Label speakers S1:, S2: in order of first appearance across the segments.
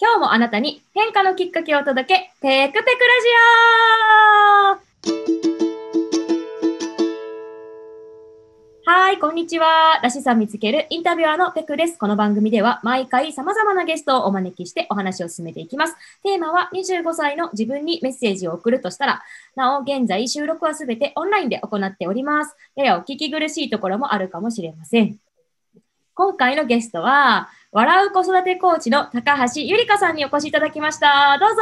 S1: 今日もあなたに変化のきっかけをお届け、テクテクラジオはい、こんにちは。らしさん見つけるインタビュアーのペクです。この番組では毎回様々なゲストをお招きしてお話を進めていきます。テーマは25歳の自分にメッセージを送るとしたら、なお現在収録はすべてオンラインで行っております。ややお聞き苦しいところもあるかもしれません。今回のゲストは、笑う子育てコーチの高橋ゆりかさんにお越しいただきました。どうぞ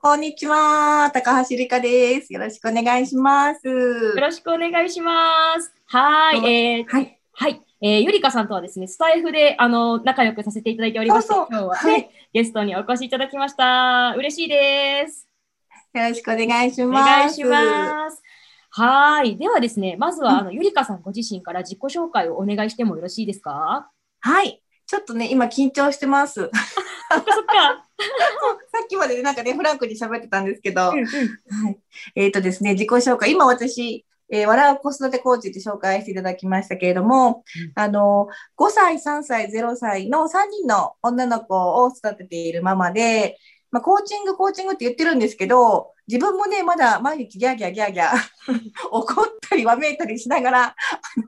S2: こんにちは。高橋ゆりかです。よろしくお願いします。よ
S1: ろしくお願いします。はい。えー、はい。はい。えー、ゆりかさんとはですね、スタイフで、あの、仲良くさせていただいておりまして、今日はね、はい、ゲストにお越しいただきました。嬉しいです。
S2: よろしくお願いします。お
S1: 願いします。はい。ではですね、まずは、あの、ゆりかさんご自身から自己紹介をお願いしてもよろしいですか？
S2: はい。ちょっとね、今緊張してます。
S1: そっか。
S2: さっきまでなんかね、フランクに喋ってたんですけど、うんうん、はい。えっ、ー、とですね、自己紹介。今私、えー、笑う子育てコーチって紹介していただきましたけれども、うん、あの、5歳、3歳、0歳の3人の女の子を育てているママで、まあ、コーチング、コーチングって言ってるんですけど、自分もね、まだ毎日ギャーギャーギャーギャー 怒ったりわめいたりしながら、あ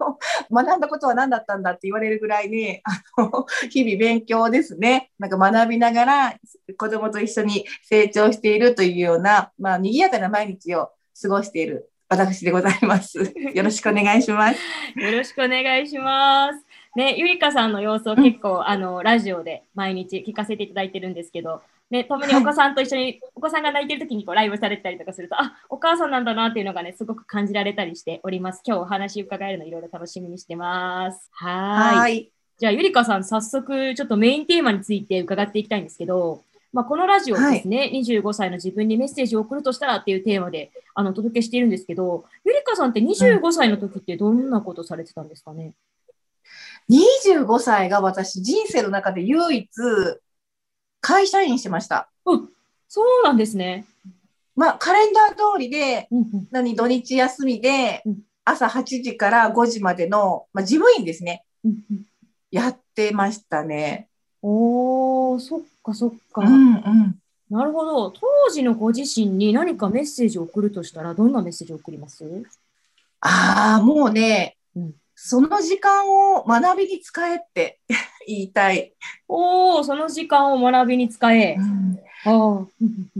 S2: の、学んだことは何だったんだって言われるぐらいね、あの、日々勉強ですね。なんか学びながら子供と一緒に成長しているというような、まあ、賑やかな毎日を過ごしている私でございます。よろしくお願いします。
S1: よろしくお願いします。ね、ゆりかさんの様子を結構、うん、あの、ラジオで毎日聞かせていただいてるんですけど、ね、ともにお子さんと一緒に、はい、お子さんが泣いてる時にこうライブされたりとかすると、あ、お母さんなんだなっていうのがね、すごく感じられたりしております。今日お話伺えるのいろいろ楽しみにしてます。はい。じゃあ、ゆりかさん、早速、ちょっとメインテーマについて伺っていきたいんですけど、まあ、このラジオですね、はい、25歳の自分にメッセージを送るとしたらっていうテーマであのお届けしているんですけど、ゆりかさんって25歳の時ってどんなことされてたんですかね、
S2: うん、?25 歳が私、人生の中で唯一、会社員しました。
S1: うん、そうなんですね。
S2: まあ、カレンダー通りで、うんうん、何、土日休みで、朝8時から5時までの、まあ、事務員ですね。うんうん、やってましたね。
S1: おー、そっかそっか。うんうん、なるほど。当時のご自身に何かメッセージを送るとしたら、どんなメッセージを送ります？
S2: ああ、もうね、うん、その時間を学びに使えって 言いたい。
S1: おお、その時間を学びに使え。うん、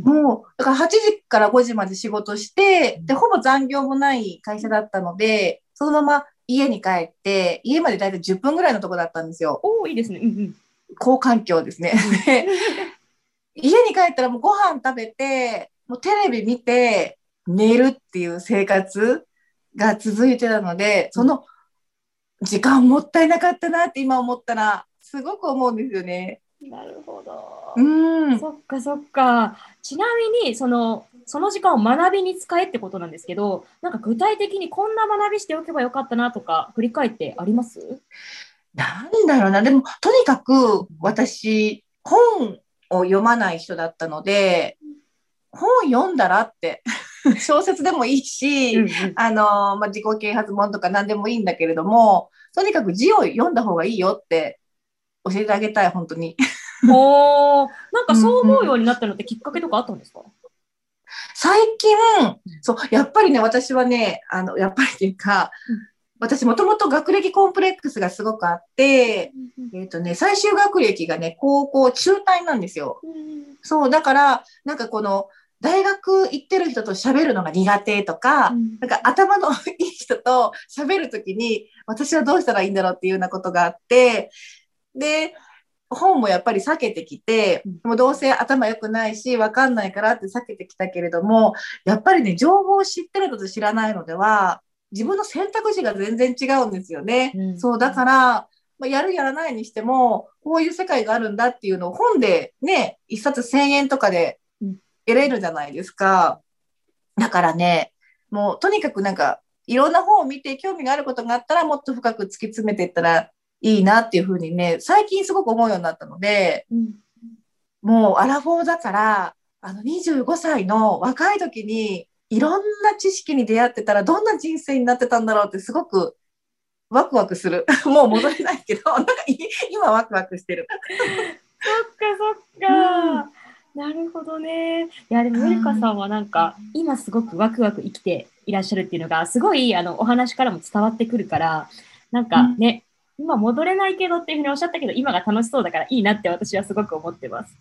S2: もう、だから8時から5時まで仕事して、で、ほぼ残業もない会社だったので、そのまま家に帰って、家までだいたい10分ぐらいのとこだったんですよ。
S1: おお、いいですね。うんうん、
S2: 高環境ですね。家に帰ったらもうご飯食べて、もうテレビ見て、寝るっていう生活が続いてたので、その時間もったいなかったなって今思ったら、すごく思うんですよね。
S1: なるほど。うん。そっかそっか。ちなみに、その、その時間を学びに使えってことなんですけど、なんか具体的にこんな学びしておけばよかったなとか、振り返ってあります？
S2: なんだろうな。でも、とにかく私、本を読まない人だったので、本読んだらって 小説でもいいし、うんうん、あの、まあ、自己啓発本とか何でもいいんだけれども、とにかく字を読んだ方がいいよって教えてあげたい、本当に。
S1: おなんかそう思うようになったのってきっかけとかあったんですか、うんうん、
S2: 最近、そう、やっぱりね、私はね、あの、やっぱりっていうか、私もともと学歴コンプレックスがすごくあって、えっ、ー、とね、最終学歴がね、高校中退なんですよ。そう、だから、なんかこの、大学行ってる人と喋るのが苦手とか、うん、なんか頭のいい人と喋るときに、私はどうしたらいいんだろうっていうようなことがあって、で、本もやっぱり避けてきて、もうどうせ頭良くないし、わかんないからって避けてきたけれども、やっぱりね、情報を知ってるのと知らないのでは、自分の選択肢が全然違うんですよね。うん、そう、だから、まあ、やるやらないにしても、こういう世界があるんだっていうのを本でね、一冊1000円とかで得れるじゃないですか。だからね、もうとにかくなんか、いろんな本を見て興味があることがあったら、もっと深く突き詰めていったらいいなっていうふうにね、最近すごく思うようになったので、うん、もうアラフォーだから、あの25歳の若い時にいろんな知識に出会ってたらどんな人生になってたんだろうってすごくワクワクする。もう戻れないけど、なんか今ワクワクしてる。
S1: そっかそっるほどね。いや、でも、ゆりかさんはなんか、今すごくワクワク生きていらっしゃるっていうのが、すごい、あの、お話からも伝わってくるから、なんかね、今戻れないけどっていうふうにおっしゃったけど、今が楽しそうだからいいなって私はすごく思ってます。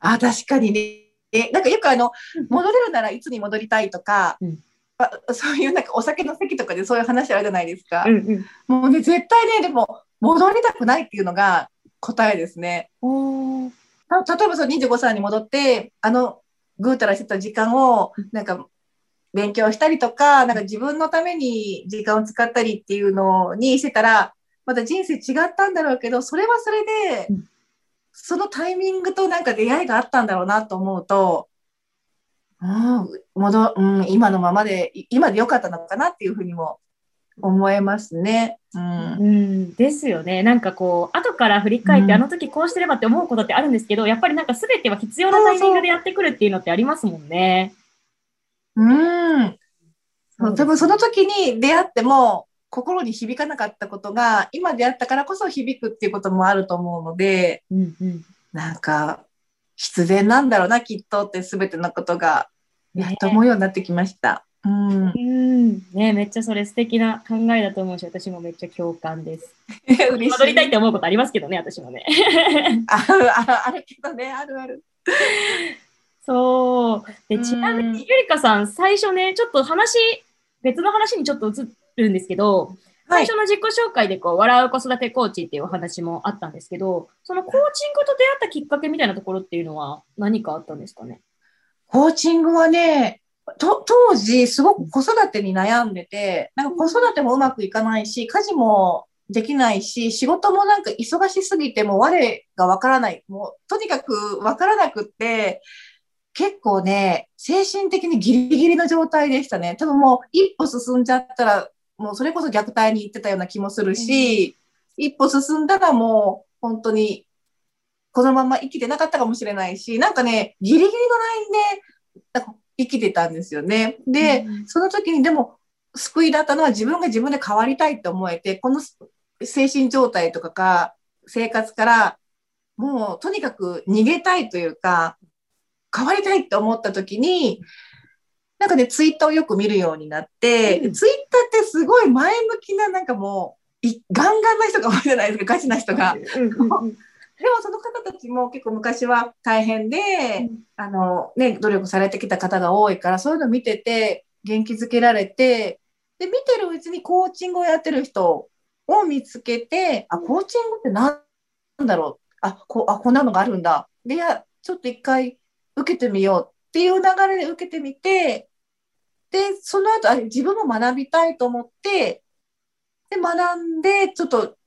S2: あ、確かにね。えなんかよくあの
S1: うん、
S2: 戻れるならいつに戻りたいとか、
S1: うん
S2: あそういうなんかお酒の席とかでそういう話あるじゃないですか。
S1: うんうん。
S2: もうね、絶対ね、でも戻りたくないっていうのが答えですね。
S1: お
S2: 例えばその25歳に戻って、あのぐうたらしてた時間を
S1: うん、
S2: なんか勉強したりとか、なんか自分のために時間を使ったりっていうのにしてたら、また人生違ったんだろうけど、それはそれで
S1: うん、
S2: そのタイミングとなんか出会いがあったんだろうなと思うと、うん、戻うん、今のままで、い今でよかったのかなっていうふうにも思えますね。うん
S1: うん、ですよね。なんかこう、後から振り返って、
S2: うん
S1: あの時こうしてればって思うことってあるんですけど、やっぱりなんか全ては必要なタイミングでやってくるっていうのってありますもんね。
S2: うん。そう多分その
S1: 時
S2: 時に出会っても心に響かなかったことが今出会ったからこそ響くっていうこともあると思うので
S1: うんうん。
S2: なんか必然なんだろうなきっとって全てのことがやっと思うようになってきました。うん、
S1: うん。ねめっちゃそれ素敵な考えだと思うし、私もめっちゃ共感です。戻りたいって思うことありますけどね、私もね。
S2: あるあるあるけどねあるある。
S1: そう。で、ちなみ
S2: うん
S1: に、ゆりかさん、最初ね、ちょっと話、別の話にちょっと移るんですけど、
S2: はい
S1: 最初の自己紹介でこう、笑う子育てコーチっていうお話もあったんですけど、そのコーチングと出会ったきっかけみたいなところっていうのは何かあったんですかね？
S2: コーチングはねと当時すごく子育てに悩んでてなんか子育てもうまくいかないし家事もできないし仕事もなんか忙しすぎてもう我がわからない。もうとにかくわからなくって結構ね精神的にギリギリの状態でしたね。多分もう一歩進んじゃったらもうそれこそ虐待に行ってたような気もするし、一歩進んだらもう本当にこのまま生きてなかったかもしれないし、なんかね、ギリギリのラインでなんか生きてたんですよね。で、
S1: うん
S2: その時にでも救いだったのは自分が自分で変わりたいと思えて、この精神状態とかか生活からもうとにかく逃げたいというか、変わりたいって思った時に、なんかね、ツイッターをよく見るようになって、
S1: うん
S2: ツイッターってすごい前向きな、なんかもう、いガンガンな人が多いじゃないですか、ガチな人が。
S1: うんうんうん
S2: でもその方たちも結構昔は大変で、あのね、努力されてきた方が多いから、そういうの見てて、元気づけられて、で、見てるうちにコーチングをやってる人を見つけて、あ、コーチングって何だろう？あこあ、こんなのがあるんだ。で、いや、ちょっと一回受けてみようっていう流れで受けてみて、で、その後、あ自分も学びたいと思って、で、学んで、ちょっと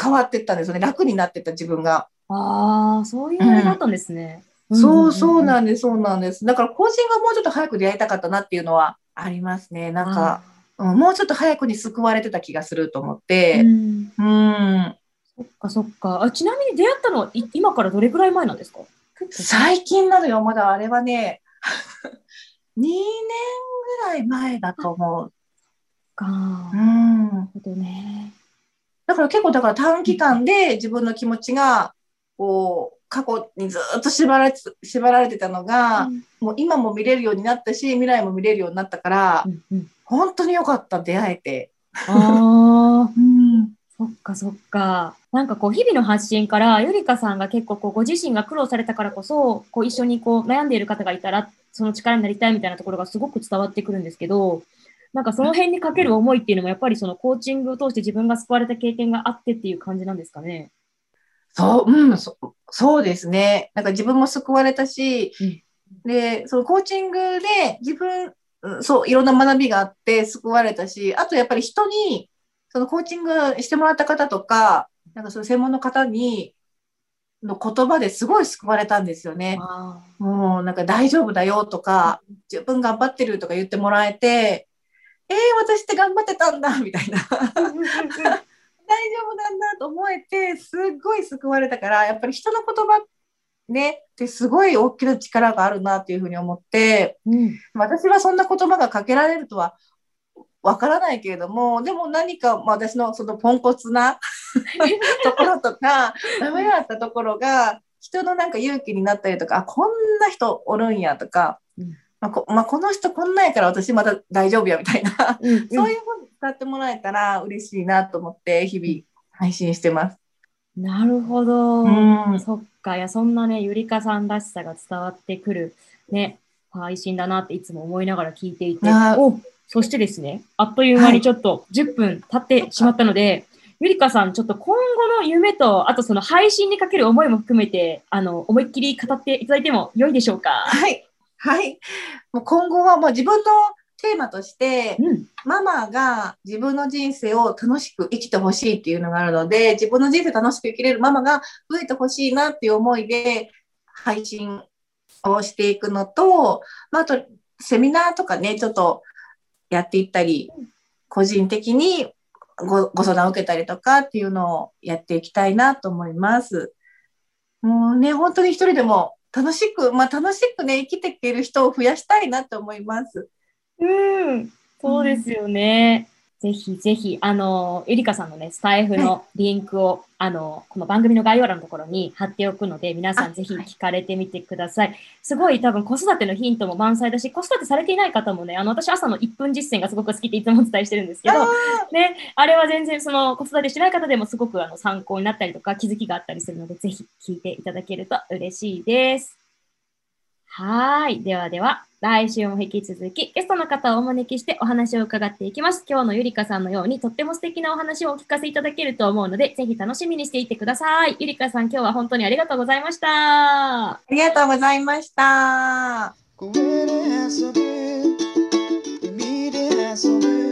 S2: 変わってったんですよね。楽になってった自分が。
S1: ああ、そういうあれだったんですね。
S2: そうそう
S1: ん
S2: なんです、そうなんです。だから、コーチングはもうちょっと早く出会いたかったなっていうのはありますね。なんか、うんもうちょっと早くに救われてた気がすると思っ
S1: う
S2: て。
S1: ん
S2: うん。
S1: そっかそっかあ。ちなみに出会ったのはい今からどれくらい前なんですか？
S2: 最近なのよ、まだあれはね、2年ぐらい前だと思う。
S1: か。
S2: う
S1: なる
S2: ん。
S1: ほどね。
S2: だから結構、だから短期間で自分の気持ちが、こう、過去にずっと縛られて縛られてたのが、もう今も見れるようになったし、未来も見れるようになったから
S1: う、んうん
S2: 本当に良かった、出会えて。
S1: ああ。
S2: うん。
S1: そっかそっか。なんかこう日々の発信からゆりかさんが結構こうご自身が苦労されたからこそこう一緒にこう悩んでいる方がいたらその力になりたいみたいなところがすごく伝わってくるんですけどなんかその辺にかける思いっていうのもやっぱりそのコーチングを通して自分が救われた経験があってっていう感じなんですかね？
S2: そう、うん、そそうですね。なんか自分も救われたし、で、そのコーチングで自分、うんそう、いろんな学びがあって救われたし、あとやっぱり人に、そのコーチングしてもらった方とか、なんかその専門の方に、の言葉ですごい救われたんですよね。
S1: あ
S2: もうなんか大丈夫だよとか、十分頑張ってるとか言ってもらえて、えー、私って頑張ってたんだみたいな。大丈夫なんだと思えてすっごい救われたからやっぱり人の言葉ねってすごい大きな力があるなっていうふうに思って
S1: うん。
S2: 私はそんな言葉がかけられるとはわからないけれどもでも何か、まあ、私のそのポンコツな ところとかダメだったところが人のなんか勇気になったりとか、あ、こんな人おるんやとか、
S1: うん。
S2: まあこまあ、この人こんなんやから私まだ大丈夫やみたいな、
S1: うん。
S2: そういうふうに使ってもらえたら嬉しいなと思って日々配信してます。
S1: なるほど。
S2: うん
S1: そっか。いや、そんなね、ゆりかさんらしさが伝わってくる、ね、配信だなっていつも思いながら聞いていて。
S2: あ
S1: おそしてですね、あっという間にちょっと10分経ってしまったので、ゆりかさん、ちょっと今後の夢と、あとその配信にかける思いも含めて、あの、思いっきり語っていただいても良いでしょうか？
S2: はい。はい。もう今後はもう自分のテーマとして、
S1: うん。
S2: ママが自分の人生を楽しく生きてほしいっていうのがあるので、自分の人生楽しく生きれるママが増えてほしいなっていう思いで配信をしていくのと、まあ、あとセミナーとかね、ちょっとやっていったり、個人的にごご相談を受けたりとかっていうのをやっていきたいなと思います。もうね、本当に一人でも楽しく、まあ楽しくね、生きていける人を増やしたいなと思います。
S1: うん、そうですよね。ぜひぜひ、あの、ゆりかさんのね、スタイフのリンクを、あの、この番組の概要欄のところに貼っておくので、皆さん
S2: あ
S1: ぜひ聞かれてみてください。すごい多分子育てのヒントも満載だし、子育てされていない方もね、あの、私朝の1分実践がすごく好きっていつもお伝えしてるんですけど、ね、あれは全然その子育てしてない方でもすごくあの参考になったりとか気づきがあったりするので、ぜひ聞いていただけると嬉しいです。はーい。ではでは、来週も引き続きゲストの方をお招きしてお話を伺っていきます。今日のゆりかさんのようにとっても素敵なお話をお聞かせいただけると思うので、ぜひ楽しみにしていてください。ゆりかさん、今日は本当にありがとうございました。
S2: ありがとうございました。
S3: 公園で遊ぶ海で遊ぶ